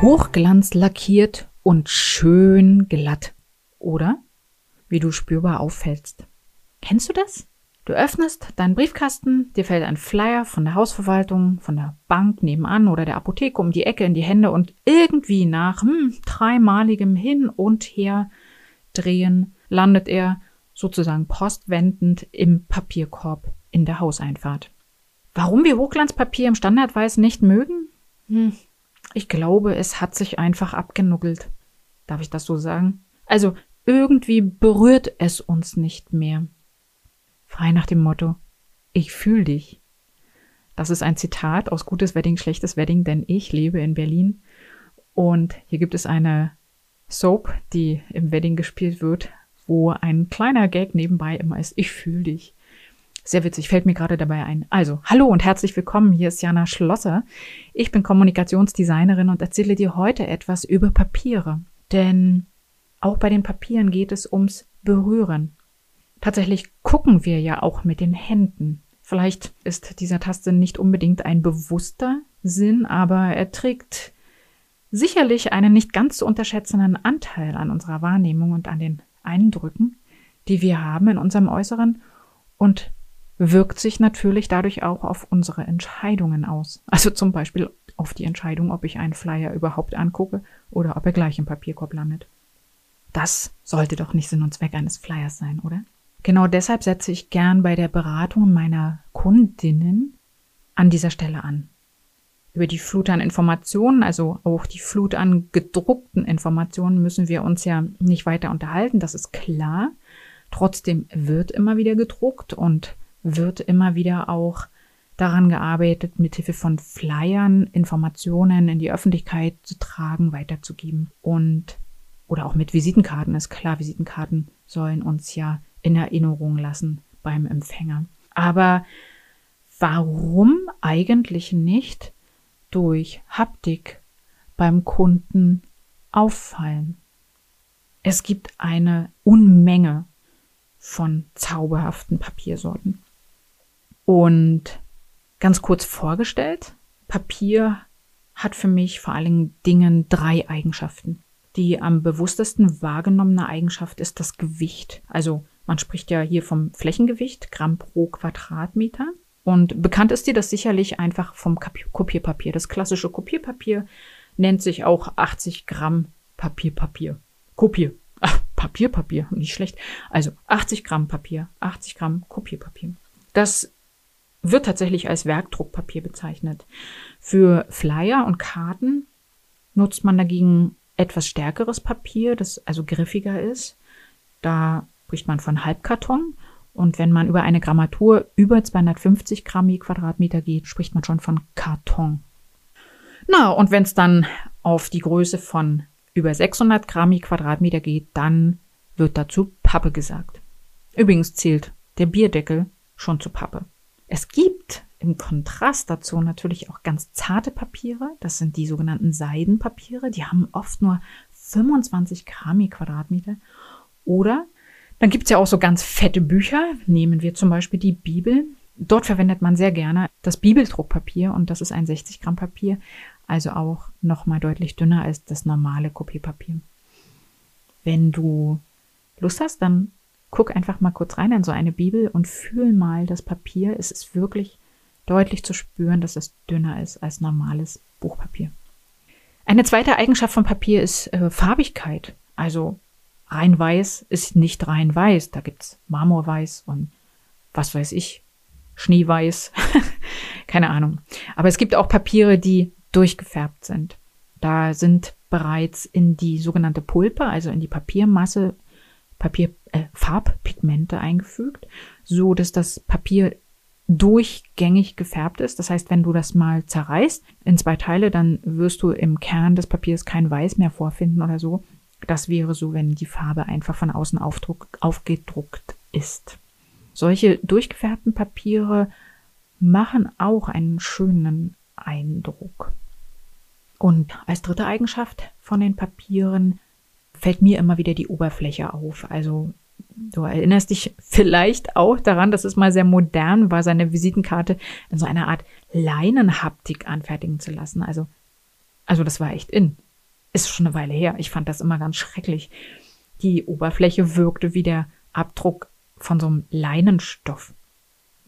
Hochglanz lackiert und schön glatt. Oder wie du spürbar auffällst. Kennst du das? Du öffnest deinen Briefkasten, dir fällt ein Flyer von der Hausverwaltung, von der Bank nebenan oder der Apotheke um die Ecke in die Hände und irgendwie nach hm, dreimaligem Hin und Her drehen landet er sozusagen postwendend im Papierkorb in der Hauseinfahrt. Warum wir Hochglanzpapier im Standardweiß nicht mögen? Hm, ich glaube, es hat sich einfach abgenuggelt. Darf ich das so sagen? Also irgendwie berührt es uns nicht mehr. Frei nach dem Motto, ich fühl dich. Das ist ein Zitat aus Gutes Wedding, Schlechtes Wedding, denn ich lebe in Berlin und hier gibt es eine Soap, die im Wedding gespielt wird, wo ein kleiner Gag nebenbei immer ist, ich fühl dich. Sehr witzig, fällt mir gerade dabei ein. Also, hallo und herzlich willkommen. Hier ist Jana Schlosser. Ich bin Kommunikationsdesignerin und erzähle dir heute etwas über Papiere. Denn auch bei den Papieren geht es ums Berühren. Tatsächlich gucken wir ja auch mit den Händen. Vielleicht ist dieser Taste nicht unbedingt ein bewusster Sinn, aber er trägt sicherlich einen nicht ganz zu unterschätzenden Anteil an unserer Wahrnehmung und an den Eindrücken, die wir haben in unserem Äußeren und wirkt sich natürlich dadurch auch auf unsere Entscheidungen aus. Also zum Beispiel auf die Entscheidung, ob ich einen Flyer überhaupt angucke oder ob er gleich im Papierkorb landet. Das sollte doch nicht Sinn und Zweck eines Flyers sein, oder? Genau deshalb setze ich gern bei der Beratung meiner Kundinnen an dieser Stelle an. Über die Flut an Informationen, also auch die Flut an gedruckten Informationen, müssen wir uns ja nicht weiter unterhalten, das ist klar. Trotzdem wird immer wieder gedruckt und wird immer wieder auch daran gearbeitet, mithilfe von Flyern Informationen in die Öffentlichkeit zu tragen, weiterzugeben und oder auch mit Visitenkarten ist klar, Visitenkarten sollen uns ja in Erinnerung lassen beim Empfänger. Aber warum eigentlich nicht durch Haptik beim Kunden auffallen? Es gibt eine Unmenge von zauberhaften Papiersorten. Und ganz kurz vorgestellt, Papier hat für mich vor allen Dingen drei Eigenschaften. Die am bewusstesten wahrgenommene Eigenschaft ist das Gewicht. Also man spricht ja hier vom Flächengewicht, Gramm pro Quadratmeter. Und bekannt ist dir das sicherlich einfach vom Kopierpapier. Das klassische Kopierpapier nennt sich auch 80 Gramm Papierpapier. Kopier. Ach, Papierpapier, nicht schlecht. Also 80 Gramm Papier, 80 Gramm Kopierpapier. Das wird tatsächlich als Werkdruckpapier bezeichnet. Für Flyer und Karten nutzt man dagegen etwas stärkeres Papier, das also griffiger ist. Da spricht man von Halbkarton. Und wenn man über eine Grammatur über 250 Gramm je Quadratmeter geht, spricht man schon von Karton. Na, und wenn es dann auf die Größe von über 600 Gramm je Quadratmeter geht, dann wird dazu Pappe gesagt. Übrigens zählt der Bierdeckel schon zu Pappe. Es gibt im Kontrast dazu natürlich auch ganz zarte Papiere. Das sind die sogenannten Seidenpapiere. Die haben oft nur 25 Gramm Quadratmeter. Oder dann gibt's ja auch so ganz fette Bücher. Nehmen wir zum Beispiel die Bibel. Dort verwendet man sehr gerne das Bibeldruckpapier und das ist ein 60 Gramm Papier, also auch nochmal deutlich dünner als das normale Kopierpapier. Wenn du Lust hast, dann guck einfach mal kurz rein in so eine Bibel und fühl mal das Papier. Es ist wirklich deutlich zu spüren, dass es dünner ist als normales Buchpapier. Eine zweite Eigenschaft von Papier ist äh, Farbigkeit. Also rein weiß ist nicht rein weiß. Da gibt's Marmorweiß und was weiß ich, Schneeweiß. Keine Ahnung. Aber es gibt auch Papiere, die durchgefärbt sind. Da sind bereits in die sogenannte Pulpe, also in die Papiermasse, Papier, äh, Farbpigmente eingefügt, so dass das Papier durchgängig gefärbt ist. Das heißt, wenn du das mal zerreißt in zwei Teile, dann wirst du im Kern des Papiers kein Weiß mehr vorfinden oder so. Das wäre so, wenn die Farbe einfach von außen aufdruck, aufgedruckt ist. Solche durchgefärbten Papiere machen auch einen schönen Eindruck. Und als dritte Eigenschaft von den Papieren fällt mir immer wieder die Oberfläche auf. Also du erinnerst dich vielleicht auch daran, dass es mal sehr modern war, seine Visitenkarte in so einer Art Leinenhaptik anfertigen zu lassen. Also, also das war echt in. ist schon eine Weile her. Ich fand das immer ganz schrecklich. Die Oberfläche wirkte wie der Abdruck von so einem Leinenstoff.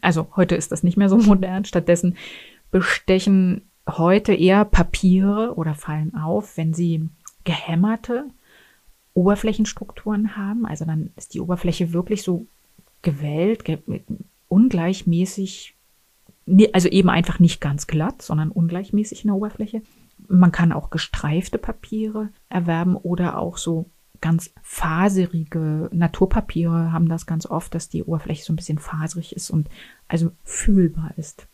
Also heute ist das nicht mehr so modern. Stattdessen bestechen heute eher Papiere oder fallen auf, wenn sie gehämmerte Oberflächenstrukturen haben. Also dann ist die Oberfläche wirklich so gewellt, ge ungleichmäßig, also eben einfach nicht ganz glatt, sondern ungleichmäßig in der Oberfläche. Man kann auch gestreifte Papiere erwerben oder auch so ganz faserige Naturpapiere haben das ganz oft, dass die Oberfläche so ein bisschen faserig ist und also fühlbar ist.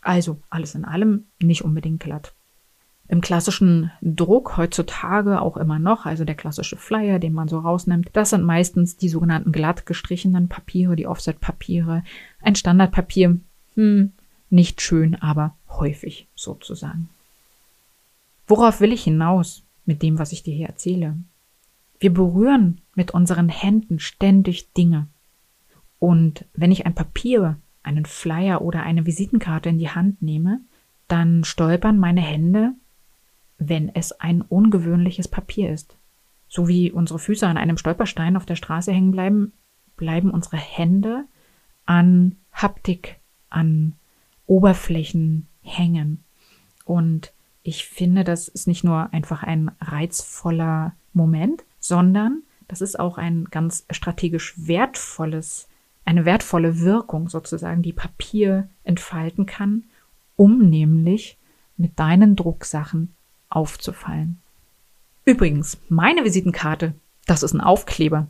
Also alles in allem nicht unbedingt glatt. Im klassischen Druck heutzutage auch immer noch, also der klassische Flyer, den man so rausnimmt, das sind meistens die sogenannten glatt gestrichenen Papiere, die Offset-Papiere. Ein Standardpapier, hm, nicht schön, aber häufig sozusagen. Worauf will ich hinaus mit dem, was ich dir hier erzähle? Wir berühren mit unseren Händen ständig Dinge. Und wenn ich ein Papier, einen Flyer oder eine Visitenkarte in die Hand nehme, dann stolpern meine Hände wenn es ein ungewöhnliches Papier ist. So wie unsere Füße an einem Stolperstein auf der Straße hängen bleiben, bleiben unsere Hände an Haptik, an Oberflächen hängen. Und ich finde, das ist nicht nur einfach ein reizvoller Moment, sondern das ist auch ein ganz strategisch wertvolles, eine wertvolle Wirkung sozusagen, die Papier entfalten kann, um nämlich mit deinen Drucksachen aufzufallen. Übrigens, meine Visitenkarte, das ist ein Aufkleber.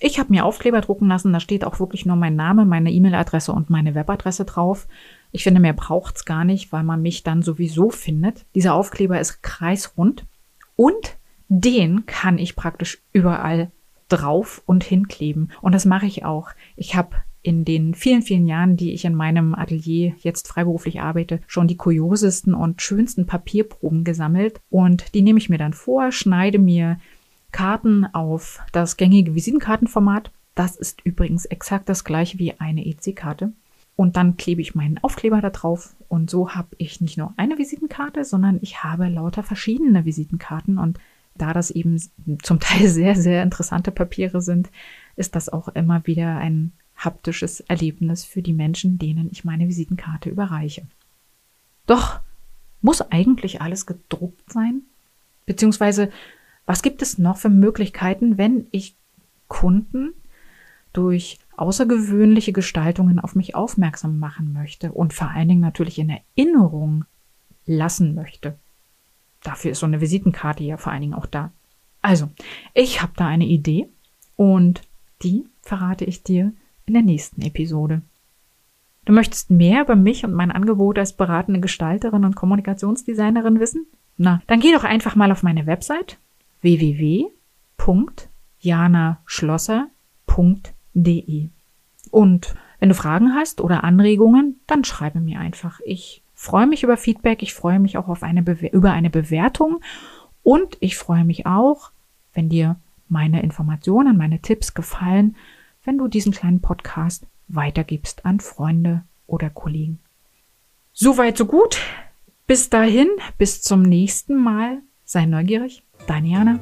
Ich habe mir Aufkleber drucken lassen, da steht auch wirklich nur mein Name, meine E-Mail-Adresse und meine Webadresse drauf. Ich finde, mehr braucht's gar nicht, weil man mich dann sowieso findet. Dieser Aufkleber ist kreisrund und den kann ich praktisch überall drauf und hinkleben. Und das mache ich auch. Ich habe in den vielen, vielen Jahren, die ich in meinem Atelier jetzt freiberuflich arbeite, schon die kuriosesten und schönsten Papierproben gesammelt. Und die nehme ich mir dann vor, schneide mir Karten auf das gängige Visitenkartenformat. Das ist übrigens exakt das gleiche wie eine EC-Karte. Und dann klebe ich meinen Aufkleber da drauf. Und so habe ich nicht nur eine Visitenkarte, sondern ich habe lauter verschiedene Visitenkarten. Und da das eben zum Teil sehr, sehr interessante Papiere sind, ist das auch immer wieder ein haptisches Erlebnis für die Menschen, denen ich meine Visitenkarte überreiche. Doch muss eigentlich alles gedruckt sein? Beziehungsweise, was gibt es noch für Möglichkeiten, wenn ich Kunden durch außergewöhnliche Gestaltungen auf mich aufmerksam machen möchte und vor allen Dingen natürlich in Erinnerung lassen möchte? Dafür ist so eine Visitenkarte ja vor allen Dingen auch da. Also, ich habe da eine Idee und die verrate ich dir in der nächsten Episode. Du möchtest mehr über mich und mein Angebot als beratende Gestalterin und Kommunikationsdesignerin wissen? Na, dann geh doch einfach mal auf meine Website www.janaschlosser.de. Und wenn du Fragen hast oder Anregungen, dann schreibe mir einfach. Ich freue mich über Feedback, ich freue mich auch auf eine über eine Bewertung und ich freue mich auch, wenn dir meine Informationen, meine Tipps gefallen, wenn du diesen kleinen Podcast weitergibst an Freunde oder Kollegen. Soweit, so gut. Bis dahin, bis zum nächsten Mal. Sei neugierig. Deine Jana.